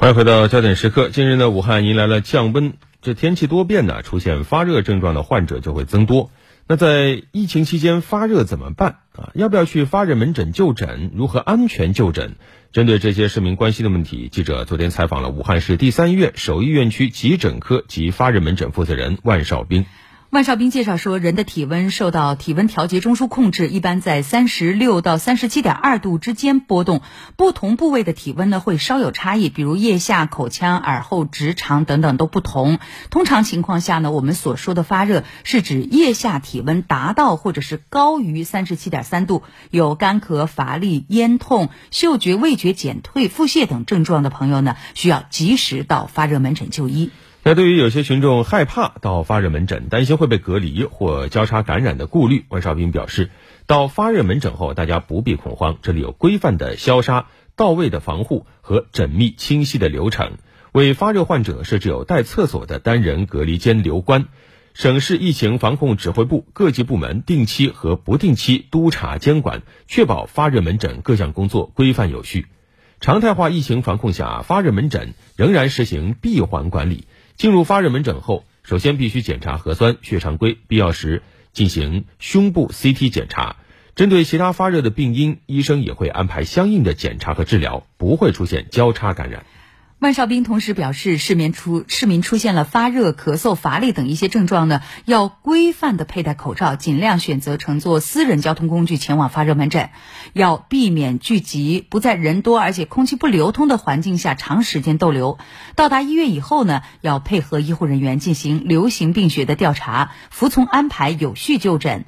欢迎回到焦点时刻。近日呢，武汉迎来了降温，这天气多变呢，出现发热症状的患者就会增多。那在疫情期间发热怎么办啊？要不要去发热门诊就诊？如何安全就诊？针对这些市民关心的问题，记者昨天采访了武汉市第三医院首医院区急诊科及发热门诊负责人万绍兵。万绍兵介绍说，人的体温受到体温调节中枢控制，一般在三十六到三十七点二度之间波动。不同部位的体温呢会稍有差异，比如腋下、口腔、耳后、直肠等等都不同。通常情况下呢，我们所说的发热是指腋下体温达到或者是高于三十七点三度，有干咳、乏力、咽痛、嗅觉味觉减退、腹泻等症状的朋友呢，需要及时到发热门诊就医。那对于有些群众害怕到发热门诊，担心会被隔离或交叉感染的顾虑，万绍兵表示，到发热门诊后，大家不必恐慌，这里有规范的消杀、到位的防护和缜密清晰的流程，为发热患者设置有带厕所的单人隔离间留观。省市疫情防控指挥部各级部门定期和不定期督查监管，确保发热门诊各项工作规范有序。常态化疫情防控下，发热门诊仍然实行闭环管理。进入发热门诊后，首先必须检查核酸、血常规，必要时进行胸部 CT 检查。针对其他发热的病因，医生也会安排相应的检查和治疗，不会出现交叉感染。万绍斌同时表示，市民出市民出现了发热、咳嗽、乏力等一些症状呢，要规范的佩戴口罩，尽量选择乘坐私人交通工具前往发热门诊，要避免聚集，不在人多而且空气不流通的环境下长时间逗留。到达医院以后呢，要配合医护人员进行流行病学的调查，服从安排，有序就诊。